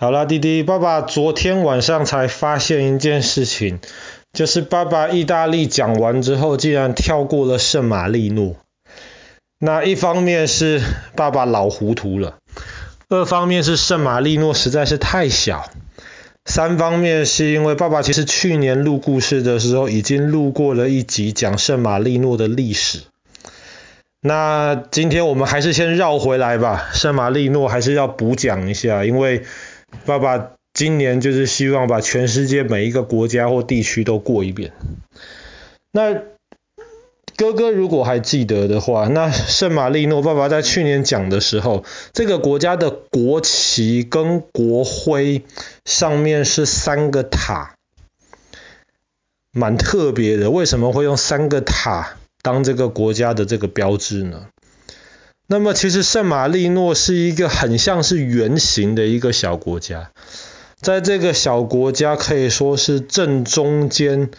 好啦，弟弟，爸爸昨天晚上才发现一件事情，就是爸爸意大利讲完之后，竟然跳过了圣马力诺。那一方面是爸爸老糊涂了，二方面是圣马力诺实在是太小，三方面是因为爸爸其实去年录故事的时候已经录过了一集讲圣马力诺的历史。那今天我们还是先绕回来吧，圣马力诺还是要补讲一下，因为。爸爸今年就是希望把全世界每一个国家或地区都过一遍。那哥哥如果还记得的话，那圣马力诺爸爸在去年讲的时候，这个国家的国旗跟国徽上面是三个塔，蛮特别的。为什么会用三个塔当这个国家的这个标志呢？那么其实圣马力诺是一个很像是圆形的一个小国家，在这个小国家可以说是正中间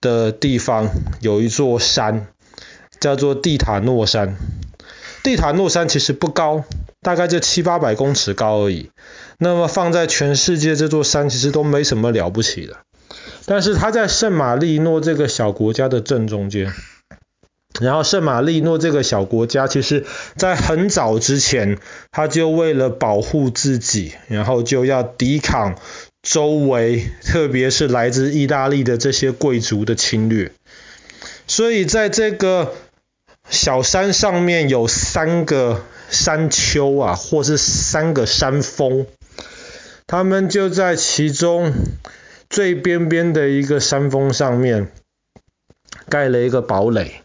的地方有一座山，叫做蒂塔诺山。蒂塔诺山其实不高，大概就七八百公尺高而已。那么放在全世界这座山其实都没什么了不起的，但是它在圣马力诺这个小国家的正中间。然后圣马力诺这个小国家，其实在很早之前，他就为了保护自己，然后就要抵抗周围，特别是来自意大利的这些贵族的侵略。所以在这个小山上面有三个山丘啊，或是三个山峰，他们就在其中最边边的一个山峰上面盖了一个堡垒。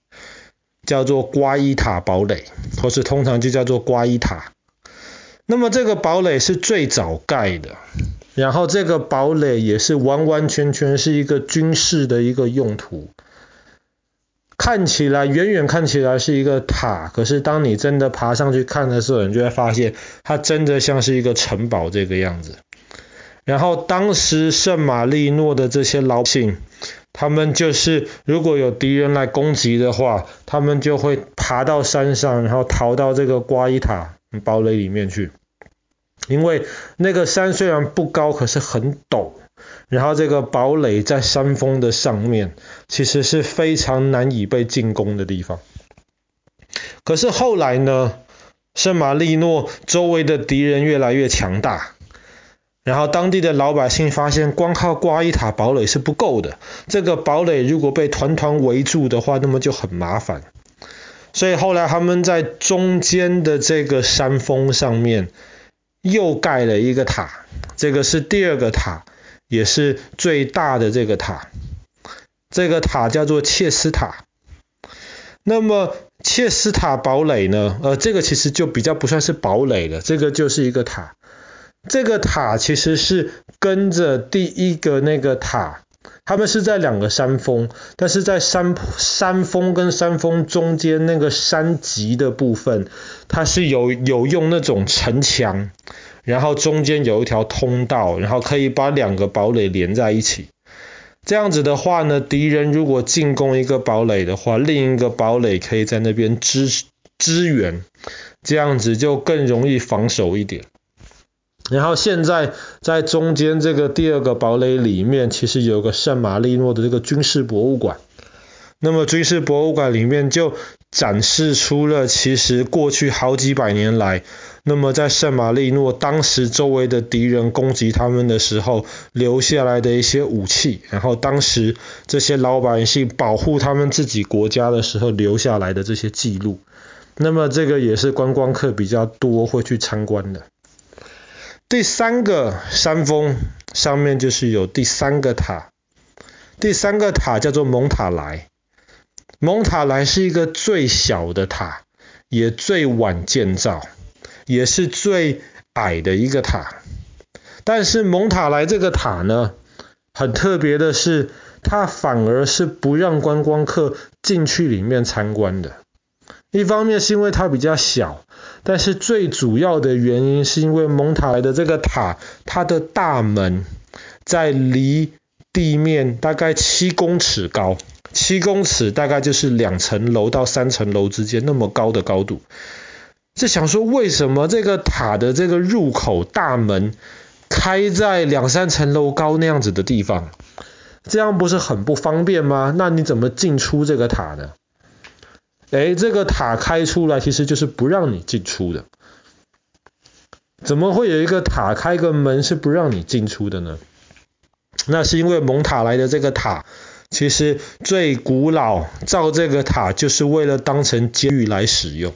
叫做瓜伊塔堡垒，或是通常就叫做瓜伊塔。那么这个堡垒是最早盖的，然后这个堡垒也是完完全全是一个军事的一个用途。看起来远远看起来是一个塔，可是当你真的爬上去看的时候，你就会发现它真的像是一个城堡这个样子。然后当时圣马力诺的这些老百姓。他们就是，如果有敌人来攻击的话，他们就会爬到山上，然后逃到这个瓜伊塔堡垒里面去。因为那个山虽然不高，可是很陡，然后这个堡垒在山峰的上面，其实是非常难以被进攻的地方。可是后来呢，圣马力诺周围的敌人越来越强大。然后当地的老百姓发现，光靠瓜伊塔堡垒是不够的。这个堡垒如果被团团围住的话，那么就很麻烦。所以后来他们在中间的这个山峰上面又盖了一个塔，这个是第二个塔，也是最大的这个塔。这个塔叫做切斯塔。那么切斯塔堡垒呢？呃，这个其实就比较不算是堡垒了，这个就是一个塔。这个塔其实是跟着第一个那个塔，他们是在两个山峰，但是在山山峰跟山峰中间那个山脊的部分，它是有有用那种城墙，然后中间有一条通道，然后可以把两个堡垒连在一起。这样子的话呢，敌人如果进攻一个堡垒的话，另一个堡垒可以在那边支支援，这样子就更容易防守一点。然后现在在中间这个第二个堡垒里面，其实有个圣马力诺的这个军事博物馆。那么军事博物馆里面就展示出了其实过去好几百年来，那么在圣马力诺当时周围的敌人攻击他们的时候留下来的一些武器，然后当时这些老百姓保护他们自己国家的时候留下来的这些记录。那么这个也是观光客比较多会去参观的。第三个山峰上面就是有第三个塔，第三个塔叫做蒙塔莱。蒙塔莱是一个最小的塔，也最晚建造，也是最矮的一个塔。但是蒙塔莱这个塔呢，很特别的是，它反而是不让观光客进去里面参观的。一方面是因为它比较小，但是最主要的原因是因为蒙塔莱的这个塔，它的大门在离地面大概七公尺高，七公尺大概就是两层楼到三层楼之间那么高的高度。就想说为什么这个塔的这个入口大门开在两三层楼高那样子的地方，这样不是很不方便吗？那你怎么进出这个塔呢？哎，这个塔开出来其实就是不让你进出的。怎么会有一个塔开个门是不让你进出的呢？那是因为蒙塔莱的这个塔其实最古老，造这个塔就是为了当成监狱来使用。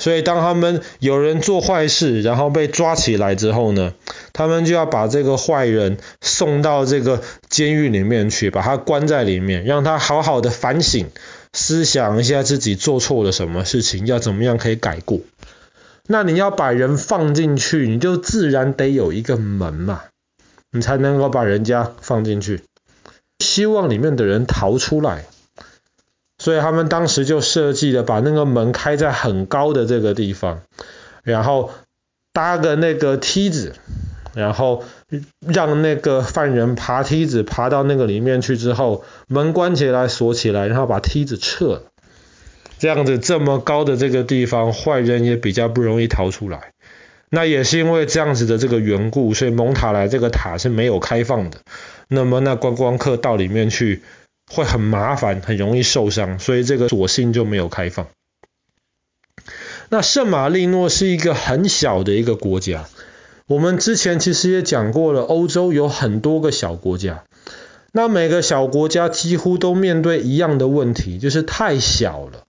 所以当他们有人做坏事，然后被抓起来之后呢，他们就要把这个坏人送到这个监狱里面去，把他关在里面，让他好好的反省、思想一下自己做错了什么事情，要怎么样可以改过。那你要把人放进去，你就自然得有一个门嘛，你才能够把人家放进去，希望里面的人逃出来。所以他们当时就设计了，把那个门开在很高的这个地方，然后搭个那个梯子，然后让那个犯人爬梯子爬到那个里面去之后，门关起来锁起来，然后把梯子撤了。这样子这么高的这个地方，坏人也比较不容易逃出来。那也是因为这样子的这个缘故，所以蒙塔莱这个塔是没有开放的。那么那观光客到里面去。会很麻烦，很容易受伤，所以这个索性就没有开放。那圣马力诺是一个很小的一个国家，我们之前其实也讲过了，欧洲有很多个小国家，那每个小国家几乎都面对一样的问题，就是太小了，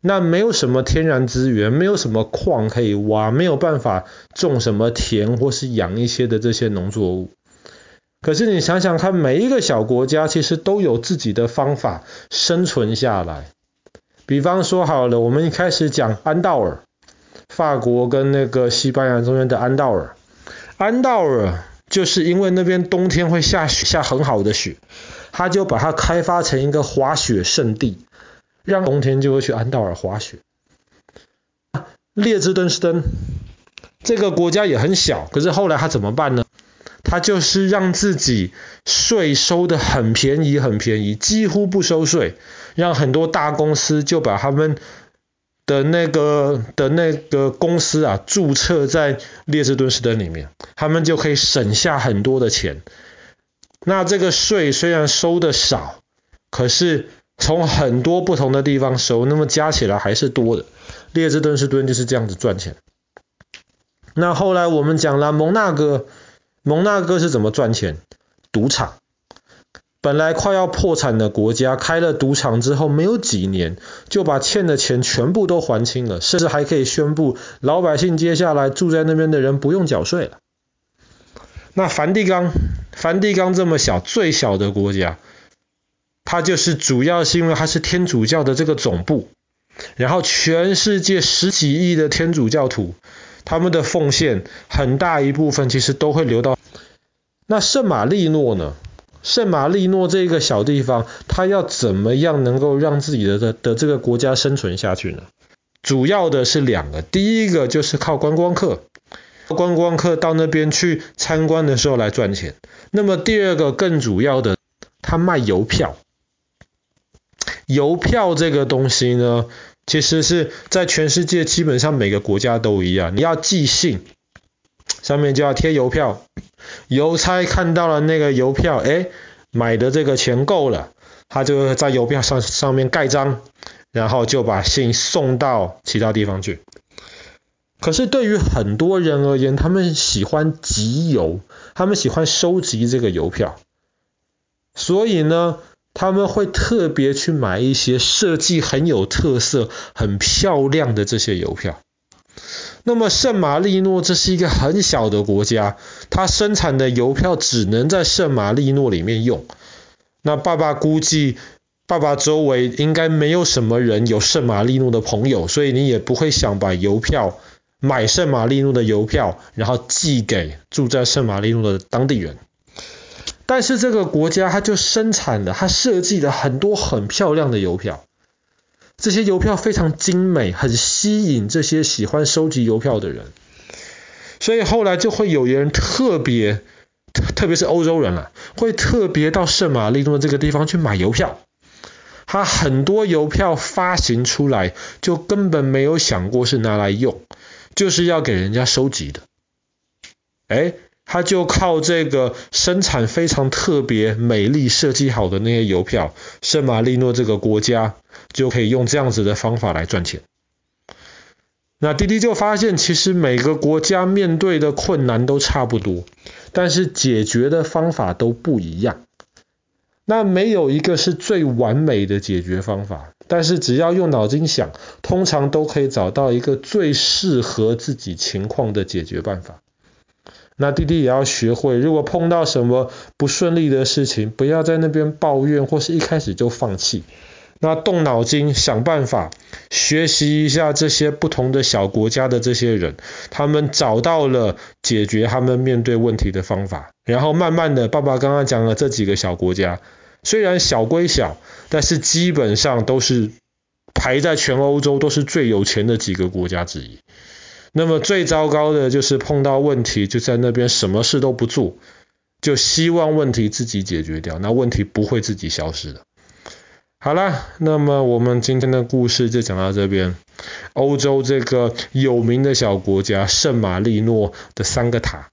那没有什么天然资源，没有什么矿可以挖，没有办法种什么田或是养一些的这些农作物。可是你想想看，每一个小国家其实都有自己的方法生存下来。比方说好了，我们一开始讲安道尔，法国跟那个西班牙中间的安道尔。安道尔就是因为那边冬天会下雪，下很好的雪，他就把它开发成一个滑雪胜地，让冬天就会去安道尔滑雪。列支敦士登这个国家也很小，可是后来他怎么办呢？他就是让自己税收的很便宜，很便宜，几乎不收税，让很多大公司就把他们的那个的那个公司啊注册在列支敦士登里面，他们就可以省下很多的钱。那这个税虽然收的少，可是从很多不同的地方收，那么加起来还是多的。列支敦士登就是这样子赚钱。那后来我们讲了蒙纳哥。蒙纳哥是怎么赚钱？赌场。本来快要破产的国家，开了赌场之后，没有几年就把欠的钱全部都还清了，甚至还可以宣布老百姓接下来住在那边的人不用缴税了。那梵蒂冈，梵蒂冈这么小，最小的国家，它就是主要是因为它是天主教的这个总部，然后全世界十几亿的天主教徒。他们的奉献很大一部分其实都会流到那圣马力诺呢？圣马力诺这个小地方，它要怎么样能够让自己的的的这个国家生存下去呢？主要的是两个，第一个就是靠观光客，观光客到那边去参观的时候来赚钱。那么第二个更主要的，他卖邮票。邮票这个东西呢，其实是在全世界基本上每个国家都一样，你要寄信，上面就要贴邮票。邮差看到了那个邮票，哎，买的这个钱够了，他就在邮票上上面盖章，然后就把信送到其他地方去。可是对于很多人而言，他们喜欢集邮，他们喜欢收集这个邮票，所以呢。他们会特别去买一些设计很有特色、很漂亮的这些邮票。那么圣马力诺这是一个很小的国家，它生产的邮票只能在圣马力诺里面用。那爸爸估计，爸爸周围应该没有什么人有圣马力诺的朋友，所以你也不会想把邮票买圣马力诺的邮票，然后寄给住在圣马力诺的当地人。但是这个国家它就生产了，它设计了很多很漂亮的邮票，这些邮票非常精美，很吸引这些喜欢收集邮票的人。所以后来就会有人特别，特别是欧洲人啊，会特别到圣马力诺这个地方去买邮票。他很多邮票发行出来，就根本没有想过是拿来用，就是要给人家收集的。哎。他就靠这个生产非常特别、美丽、设计好的那些邮票，圣马力诺这个国家就可以用这样子的方法来赚钱。那滴滴就发现，其实每个国家面对的困难都差不多，但是解决的方法都不一样。那没有一个是最完美的解决方法，但是只要用脑筋想，通常都可以找到一个最适合自己情况的解决办法。那弟弟也要学会，如果碰到什么不顺利的事情，不要在那边抱怨，或是一开始就放弃。那动脑筋想办法，学习一下这些不同的小国家的这些人，他们找到了解决他们面对问题的方法，然后慢慢的，爸爸刚刚讲了这几个小国家，虽然小归小，但是基本上都是排在全欧洲都是最有钱的几个国家之一。那么最糟糕的就是碰到问题就在那边什么事都不做，就希望问题自己解决掉，那问题不会自己消失的。好啦，那么我们今天的故事就讲到这边。欧洲这个有名的小国家圣马力诺的三个塔。